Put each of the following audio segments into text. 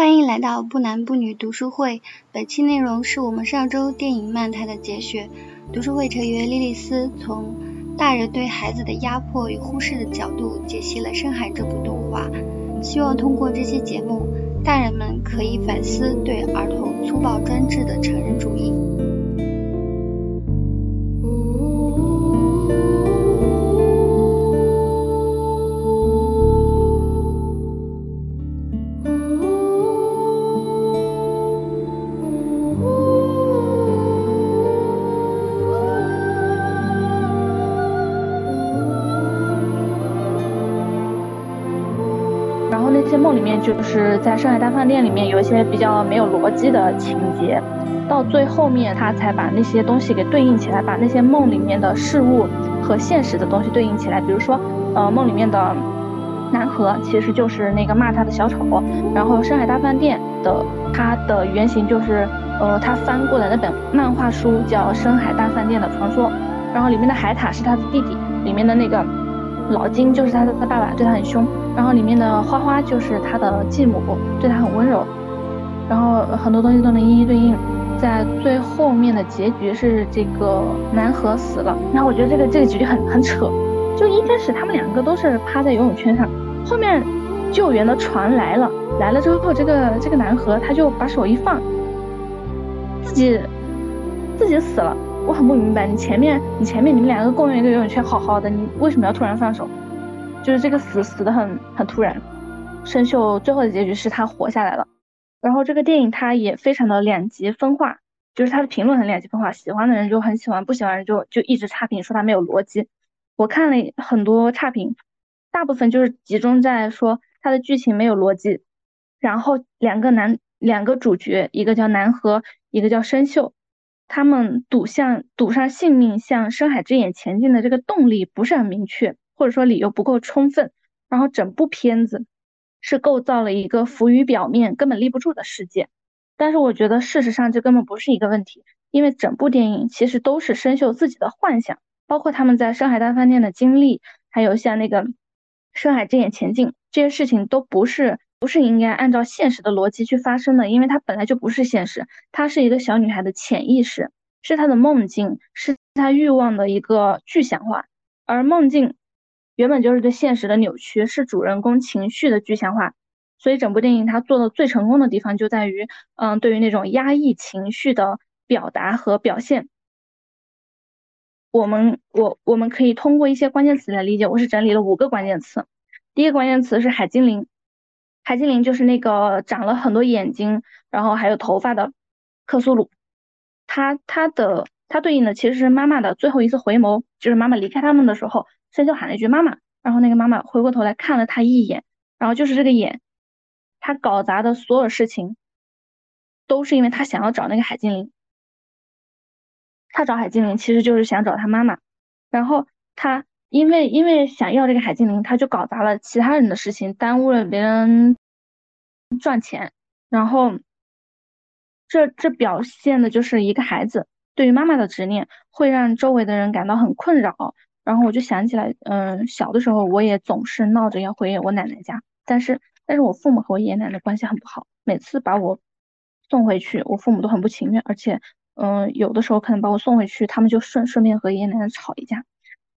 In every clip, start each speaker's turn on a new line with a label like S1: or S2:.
S1: 欢迎来到不男不女读书会。本期内容是我们上周电影漫谈的节选。读书会成员莉莉丝从大人对孩子的压迫与忽视的角度解析了《深海》这部动画，希望通过这期节目，大人们可以反思对儿童粗暴专制的成人主义。
S2: 些梦里面就是在上海大饭店里面有一些比较没有逻辑的情节，到最后面他才把那些东西给对应起来，把那些梦里面的事物和现实的东西对应起来。比如说，呃，梦里面的南河其实就是那个骂他的小丑，然后上海大饭店的它的原型就是呃他翻过的那本漫画书叫《深海大饭店的传说》，然后里面的海獭是他的弟弟，里面的那个老金就是他的他爸爸，对他很凶。然后里面的花花就是他的继母，对他很温柔，然后很多东西都能一一对应。在最后面的结局是这个南河死了，然后我觉得这个这个结局很很扯，就一开始他们两个都是趴在游泳圈上，后面救援的船来了，来了之后这个这个南河他就把手一放，自己自己死了，我很不明白，你前面你前面你们两个共用一个游泳圈好好的，你为什么要突然放手？就是这个死死的很很突然，生锈最后的结局是他活下来了。然后这个电影它也非常的两极分化，就是它的评论很两极分化，喜欢的人就很喜欢，不喜欢人就就一直差评说它没有逻辑。我看了很多差评，大部分就是集中在说它的剧情没有逻辑，然后两个男两个主角，一个叫南河，一个叫生锈，他们赌向赌上性命向深海之眼前进的这个动力不是很明确。或者说理由不够充分，然后整部片子是构造了一个浮于表面、根本立不住的世界。但是我觉得事实上这根本不是一个问题，因为整部电影其实都是生锈自己的幻想，包括他们在深海大饭店的经历，还有像那个深海之眼前进这些事情，都不是不是应该按照现实的逻辑去发生的，因为它本来就不是现实，它是一个小女孩的潜意识，是她的梦境，是她欲望的一个具象化，而梦境。原本就是对现实的扭曲，是主人公情绪的具象化，所以整部电影它做的最成功的地方就在于，嗯，对于那种压抑情绪的表达和表现，我们我我们可以通过一些关键词来理解。我是整理了五个关键词，第一个关键词是海精灵，海精灵就是那个长了很多眼睛，然后还有头发的克苏鲁，它它的它对应的其实是妈妈的最后一次回眸，就是妈妈离开他们的时候。生就喊了一句妈妈，然后那个妈妈回过头来看了他一眼，然后就是这个眼，他搞砸的所有事情，都是因为他想要找那个海精灵。他找海精灵其实就是想找他妈妈，然后他因为因为想要这个海精灵，他就搞砸了其他人的事情，耽误了别人赚钱，然后这这表现的就是一个孩子对于妈妈的执念，会让周围的人感到很困扰。然后我就想起来，嗯，小的时候我也总是闹着要回我奶奶家，但是但是我父母和我爷爷奶奶关系很不好，每次把我送回去，我父母都很不情愿，而且，嗯，有的时候可能把我送回去，他们就顺顺便和爷爷奶奶吵一架，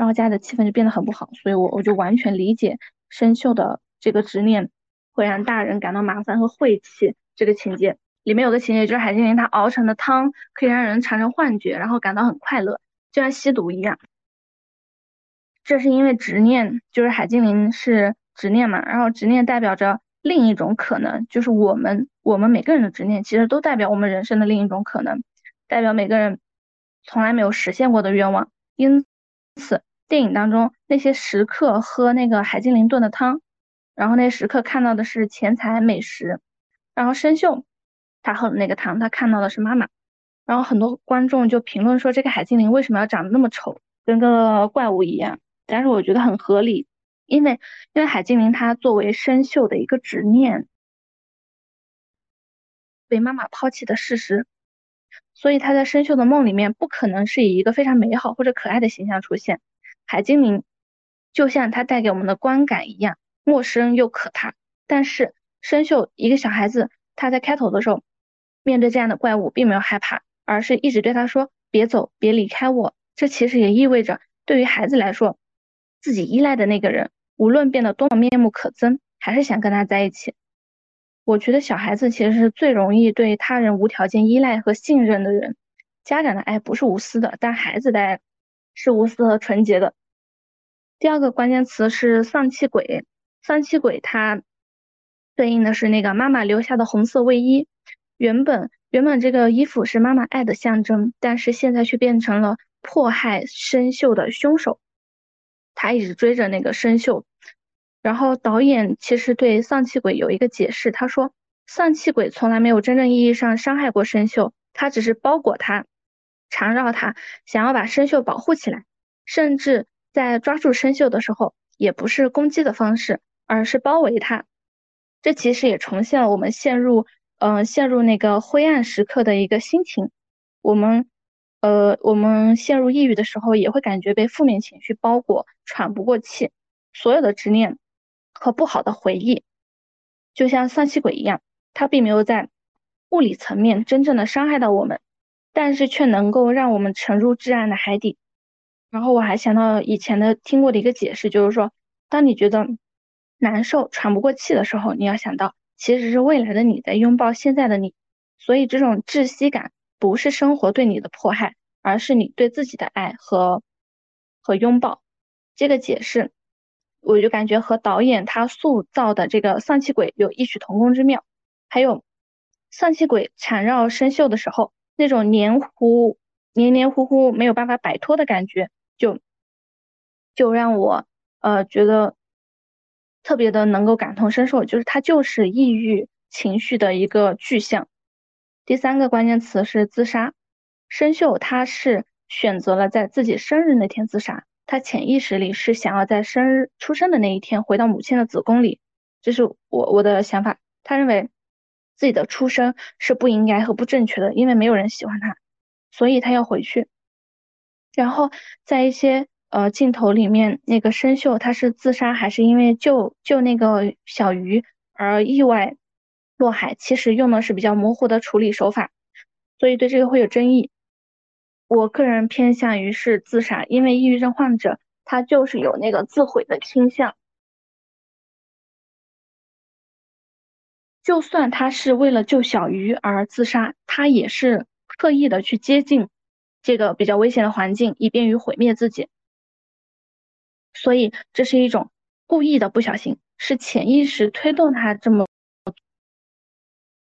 S2: 然后家里的气氛就变得很不好，所以我我就完全理解生锈的这个执念会让大人感到麻烦和晦气这个情节。里面有个情节就是海精灵它熬成的汤可以让人产生幻觉，然后感到很快乐，就像吸毒一样。这是因为执念，就是海精灵是执念嘛，然后执念代表着另一种可能，就是我们我们每个人的执念其实都代表我们人生的另一种可能，代表每个人从来没有实现过的愿望。因此，电影当中那些食客喝那个海精灵炖的汤，然后那食客看到的是钱财美食，然后生锈他喝的那个汤，他看到的是妈妈，然后很多观众就评论说这个海精灵为什么要长得那么丑，跟个怪物一样。但是我觉得很合理，因为因为海精灵它作为生锈的一个执念，被妈妈抛弃的事实，所以他在生锈的梦里面不可能是以一个非常美好或者可爱的形象出现。海精灵就像它带给我们的观感一样，陌生又可怕。但是生锈一个小孩子，他在开头的时候面对这样的怪物并没有害怕，而是一直对他说别走，别离开我。这其实也意味着，对于孩子来说，自己依赖的那个人，无论变得多么面目可憎，还是想跟他在一起。我觉得小孩子其实是最容易对他人无条件依赖和信任的人。家长的爱不是无私的，但孩子的爱是无私和纯洁的。第二个关键词是丧气鬼，丧气鬼它对应的是那个妈妈留下的红色卫衣。原本原本这个衣服是妈妈爱的象征，但是现在却变成了。迫害生锈的凶手，他一直追着那个生锈。然后导演其实对丧气鬼有一个解释，他说丧气鬼从来没有真正意义上伤害过生锈，他只是包裹他，缠绕他，想要把生锈保护起来。甚至在抓住生锈的时候，也不是攻击的方式，而是包围他。这其实也重现了我们陷入嗯陷入那个灰暗时刻的一个心情。我们。呃，我们陷入抑郁的时候，也会感觉被负面情绪包裹，喘不过气。所有的执念和不好的回忆，就像丧气鬼一样，它并没有在物理层面真正的伤害到我们，但是却能够让我们沉入至暗的海底。然后我还想到以前的听过的一个解释，就是说，当你觉得难受、喘不过气的时候，你要想到，其实是未来的你在拥抱现在的你，所以这种窒息感。不是生活对你的迫害，而是你对自己的爱和和拥抱。这个解释，我就感觉和导演他塑造的这个丧气鬼有异曲同工之妙。还有丧气鬼缠绕生锈的时候，那种黏糊、黏黏糊糊没有办法摆脱的感觉，就就让我呃觉得特别的能够感同身受，就是它就是抑郁情绪的一个具象。第三个关键词是自杀。生锈他是选择了在自己生日那天自杀，他潜意识里是想要在生日出生的那一天回到母亲的子宫里，这是我我的想法。他认为自己的出生是不应该和不正确的，因为没有人喜欢他，所以他要回去。然后在一些呃镜头里面，那个生锈他是自杀还是因为救救那个小鱼而意外？落海其实用的是比较模糊的处理手法，所以对这个会有争议。我个人偏向于是自杀，因为抑郁症患者他就是有那个自毁的倾向。就算他是为了救小鱼而自杀，他也是刻意的去接近这个比较危险的环境，以便于毁灭自己。所以这是一种故意的不小心，是潜意识推动他这么。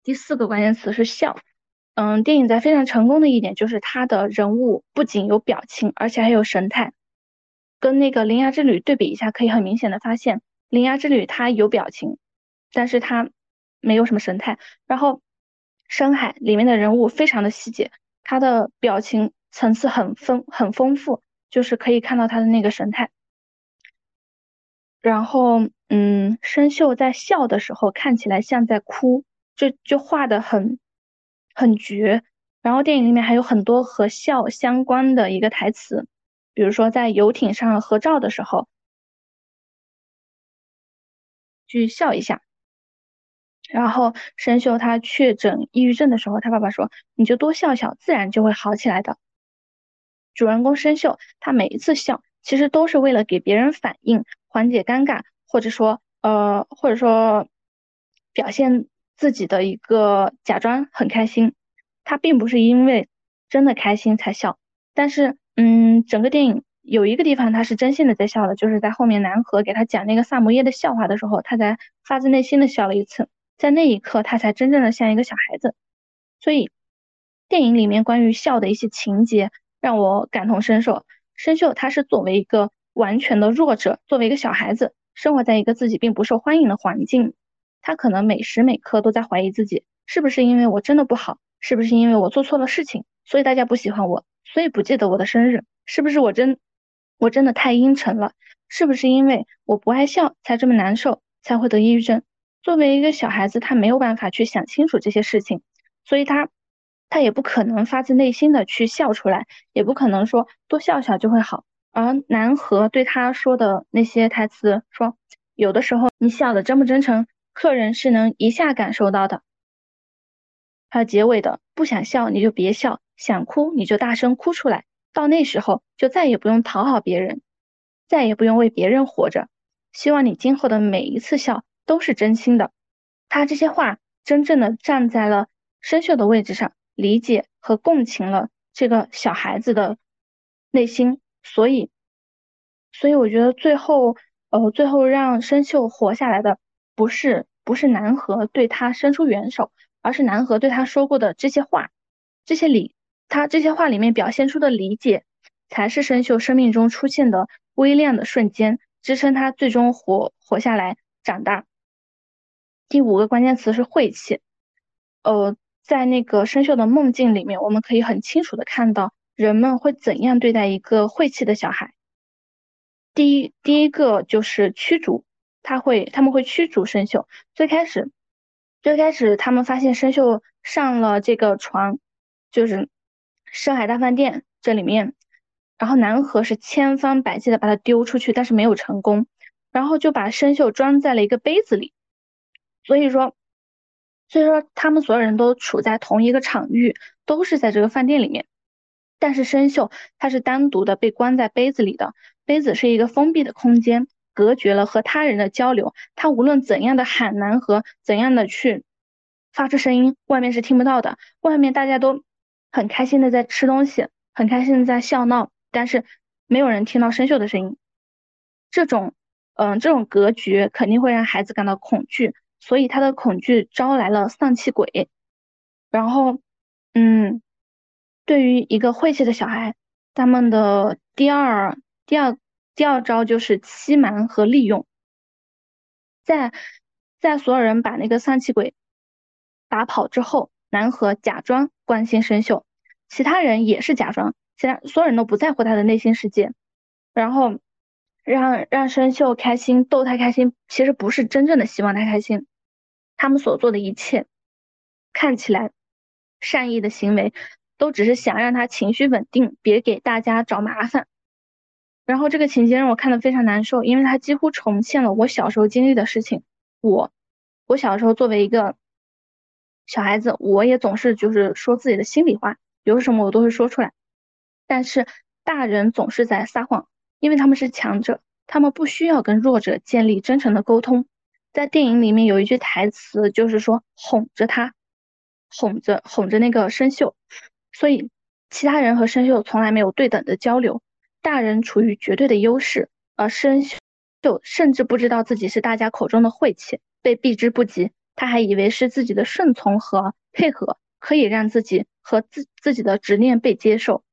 S2: 第四个关键词是笑，嗯，电影在非常成功的一点就是它的人物不仅有表情，而且还有神态。跟那个《铃芽之旅》对比一下，可以很明显的发现，《铃芽之旅》它有表情，但是它没有什么神态。然后《深海》里面的人物非常的细节，他的表情层次很丰很丰富，就是可以看到他的那个神态。然后，嗯，生锈在笑的时候看起来像在哭。就就画的很很绝，然后电影里面还有很多和笑相关的一个台词，比如说在游艇上合照的时候，去笑一下。然后生锈他确诊抑郁症的时候，他爸爸说：“你就多笑笑，自然就会好起来的。”主人公生锈，他每一次笑，其实都是为了给别人反应，缓解尴尬，或者说呃，或者说表现。自己的一个假装很开心，他并不是因为真的开心才笑，但是，嗯，整个电影有一个地方他是真心的在笑的，就是在后面南河给他讲那个萨摩耶的笑话的时候，他才发自内心的笑了一次，在那一刻他才真正的像一个小孩子。所以，电影里面关于笑的一些情节让我感同身受。生秀他是作为一个完全的弱者，作为一个小孩子，生活在一个自己并不受欢迎的环境。他可能每时每刻都在怀疑自己，是不是因为我真的不好？是不是因为我做错了事情，所以大家不喜欢我，所以不记得我的生日？是不是我真我真的太阴沉了？是不是因为我不爱笑才这么难受，才会得抑郁症？作为一个小孩子，他没有办法去想清楚这些事情，所以他他也不可能发自内心的去笑出来，也不可能说多笑笑就会好。而南河对他说的那些台词，说有的时候你笑的真不真诚？客人是能一下感受到的，还有结尾的不想笑你就别笑，想哭你就大声哭出来，到那时候就再也不用讨好别人，再也不用为别人活着。希望你今后的每一次笑都是真心的。他这些话真正的站在了生锈的位置上，理解和共情了这个小孩子的内心，所以，所以我觉得最后，呃，最后让生锈活下来的不是不是南河对他伸出援手。而是南河对他说过的这些话，这些理，他这些话里面表现出的理解，才是生锈生命中出现的微亮的瞬间，支撑他最终活活下来长大。第五个关键词是晦气，呃，在那个生锈的梦境里面，我们可以很清楚的看到人们会怎样对待一个晦气的小孩。第一，第一个就是驱逐，他会他们会驱逐生锈，最开始。最开始，他们发现生锈上了这个床，就是深海大饭店这里面，然后南河是千方百计的把它丢出去，但是没有成功，然后就把生锈装在了一个杯子里，所以说，所以说他们所有人都处在同一个场域，都是在这个饭店里面，但是生锈它是单独的被关在杯子里的，杯子是一个封闭的空间。隔绝了和他人的交流，他无论怎样的喊难和，怎样的去发出声音，外面是听不到的。外面大家都很开心的在吃东西，很开心的在笑闹，但是没有人听到生锈的声音。这种，嗯，这种隔绝肯定会让孩子感到恐惧，所以他的恐惧招来了丧气鬼。然后，嗯，对于一个晦气的小孩，他们的第二，第二。第二招就是欺瞒和利用，在在所有人把那个丧气鬼打跑之后，南河假装关心生锈，其他人也是假装，其他所有人都不在乎他的内心世界，然后让让生锈开心，逗他开心，其实不是真正的希望他开心，他们所做的一切看起来善意的行为，都只是想让他情绪稳定，别给大家找麻烦。然后这个情节让我看的非常难受，因为他几乎重现了我小时候经历的事情。我，我小时候作为一个小孩子，我也总是就是说自己的心里话，有什么我都会说出来。但是大人总是在撒谎，因为他们是强者，他们不需要跟弱者建立真诚的沟通。在电影里面有一句台词，就是说哄着他，哄着哄着那个生锈，所以其他人和生锈从来没有对等的交流。大人处于绝对的优势，而生锈甚至不知道自己是大家口中的晦气，被避之不及。他还以为是自己的顺从和配合可以让自己和自自己的执念被接受。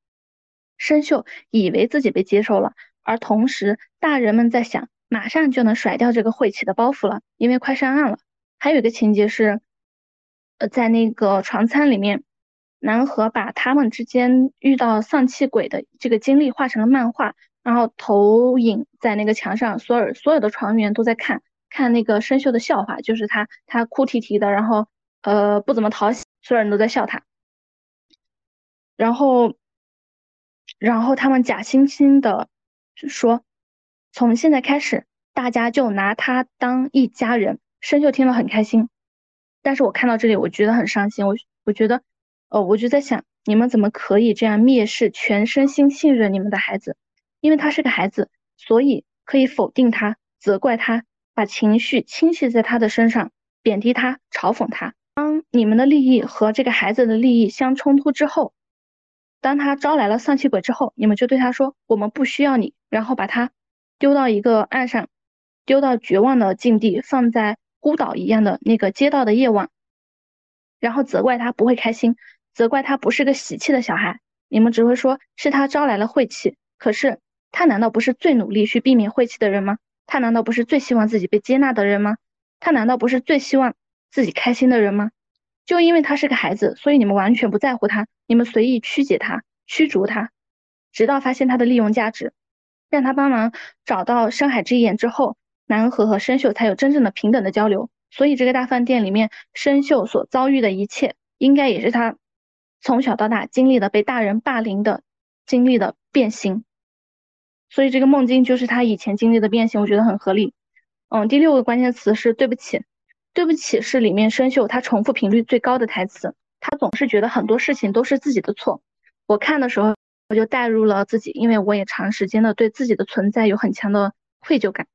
S2: 生锈以为自己被接受了，而同时大人们在想，马上就能甩掉这个晦气的包袱了，因为快上岸了。还有一个情节是，呃，在那个船舱里面。南河把他们之间遇到丧气鬼的这个经历画成了漫画，然后投影在那个墙上，所有所有的船员都在看看那个生锈的笑话，就是他他哭啼啼的，然后呃不怎么讨喜，所有人都在笑他。然后然后他们假惺惺的说，从现在开始大家就拿他当一家人。生就听了很开心，但是我看到这里我觉得很伤心，我我觉得。哦，我就在想，你们怎么可以这样蔑视全身心信任你们的孩子？因为他是个孩子，所以可以否定他、责怪他，把情绪倾泻在他的身上，贬低他、嘲讽他。当你们的利益和这个孩子的利益相冲突之后，当他招来了丧气鬼之后，你们就对他说：“我们不需要你。”然后把他丢到一个岸上，丢到绝望的境地，放在孤岛一样的那个街道的夜晚，然后责怪他不会开心。责怪他不是个喜气的小孩，你们只会说是他招来了晦气。可是他难道不是最努力去避免晦气的人吗？他难道不是最希望自己被接纳的人吗？他难道不是最希望自己开心的人吗？就因为他是个孩子，所以你们完全不在乎他，你们随意曲解他、驱逐他，直到发现他的利用价值，让他帮忙找到深海之眼之后，南河和生锈才有真正的平等的交流。所以这个大饭店里面，生锈所遭遇的一切，应该也是他。从小到大经历的被大人霸凌的经历的变形，所以这个梦境就是他以前经历的变形，我觉得很合理。嗯，第六个关键词是对不起，对不起是里面生锈他重复频率最高的台词。他总是觉得很多事情都是自己的错。我看的时候，我就带入了自己，因为我也长时间的对自己的存在有很强的愧疚感。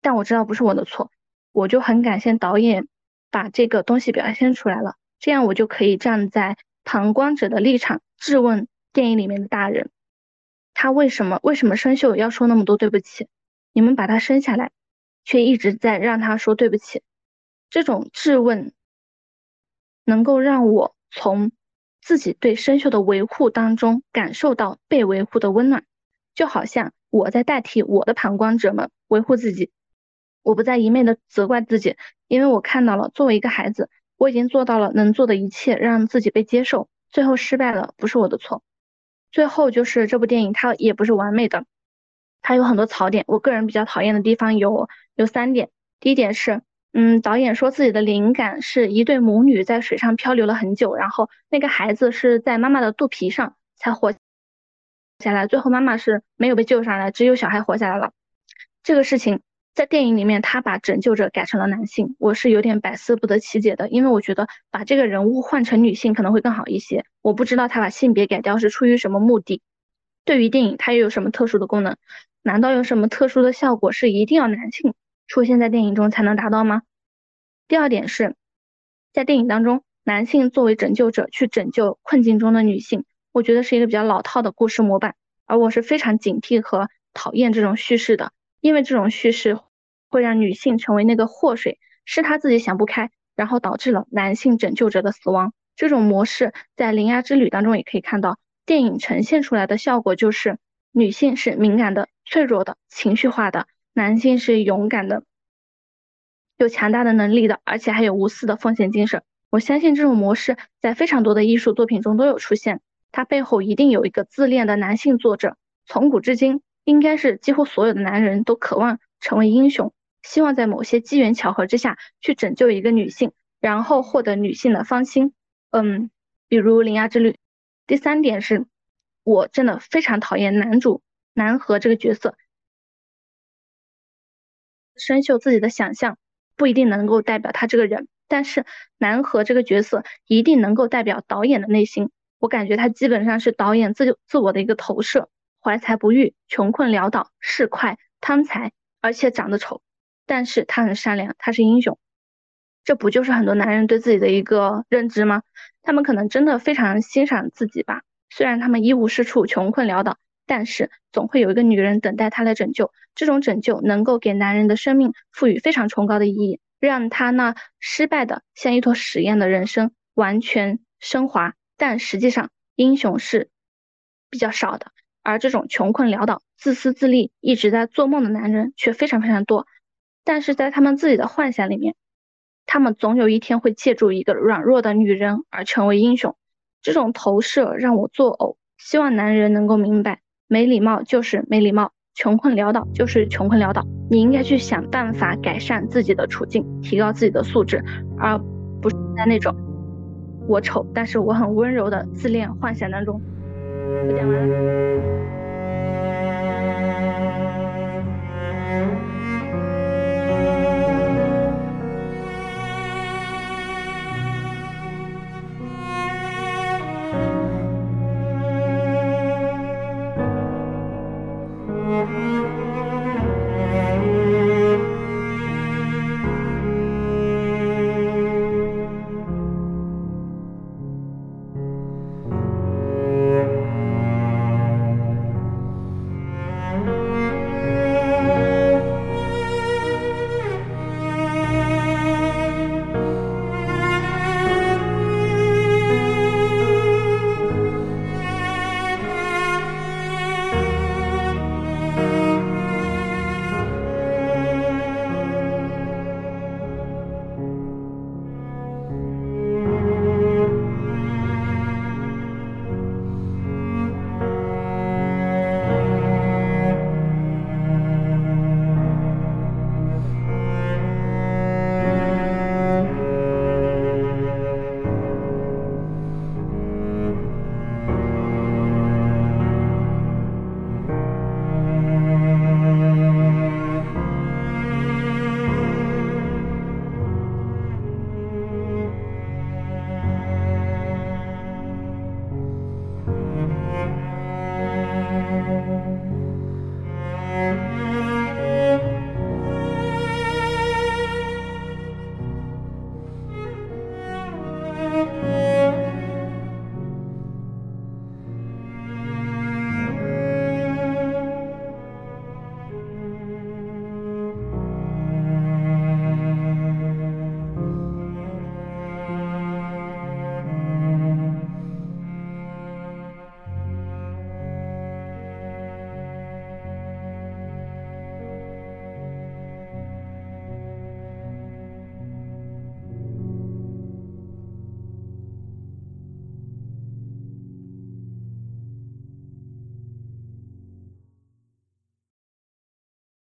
S2: 但我知道不是我的错，我就很感谢导演把这个东西表现出来了，这样我就可以站在旁观者的立场质问电影里面的大人，他为什么为什么生锈要说那么多对不起？你们把他生下来，却一直在让他说对不起，这种质问。能够让我从自己对生锈的维护当中感受到被维护的温暖，就好像我在代替我的旁观者们维护自己，我不再一昧的责怪自己，因为我看到了作为一个孩子，我已经做到了能做的一切，让自己被接受，最后失败了不是我的错。最后就是这部电影它也不是完美的，它有很多槽点，我个人比较讨厌的地方有有三点，第一点是。嗯，导演说自己的灵感是一对母女在水上漂流了很久，然后那个孩子是在妈妈的肚皮上才活下来，最后妈妈是没有被救上来，只有小孩活下来了。这个事情在电影里面他把拯救者改成了男性，我是有点百思不得其解的，因为我觉得把这个人物换成女性可能会更好一些。我不知道他把性别改掉是出于什么目的，对于电影它又有什么特殊的功能？难道有什么特殊的效果是一定要男性？出现在电影中才能达到吗？第二点是，在电影当中，男性作为拯救者去拯救困境中的女性，我觉得是一个比较老套的故事模板，而我是非常警惕和讨厌这种叙事的，因为这种叙事会让女性成为那个祸水，是她自己想不开，然后导致了男性拯救者的死亡。这种模式在《铃芽之旅》当中也可以看到，电影呈现出来的效果就是女性是敏感的、脆弱的、情绪化的。男性是勇敢的，有强大的能力的，而且还有无私的奉献精神。我相信这种模式在非常多的艺术作品中都有出现，它背后一定有一个自恋的男性作者。从古至今，应该是几乎所有的男人都渴望成为英雄，希望在某些机缘巧合之下去拯救一个女性，然后获得女性的芳心。嗯，比如《铃芽之旅》。第三点是，我真的非常讨厌男主南河这个角色。生锈自己的想象不一定能够代表他这个人，但是南河这个角色一定能够代表导演的内心。我感觉他基本上是导演自自我的一个投射，怀才不遇，穷困潦倒，市侩，贪财，而且长得丑，但是他很善良，他是英雄。这不就是很多男人对自己的一个认知吗？他们可能真的非常欣赏自己吧，虽然他们一无是处，穷困潦倒。但是总会有一个女人等待他来拯救，这种拯救能够给男人的生命赋予非常崇高的意义，让他那失败的像一坨屎一样的人生完全升华。但实际上，英雄是比较少的，而这种穷困潦倒、自私自利、一直在做梦的男人却非常非常多。但是在他们自己的幻想里面，他们总有一天会借助一个软弱的女人而成为英雄。这种投射让我作呕，希望男人能够明白。没礼貌就是没礼貌，穷困潦倒就是穷困潦倒。你应该去想办法改善自己的处境，提高自己的素质，而不是在那种我丑但是我很温柔的自恋幻想当中。我讲完了。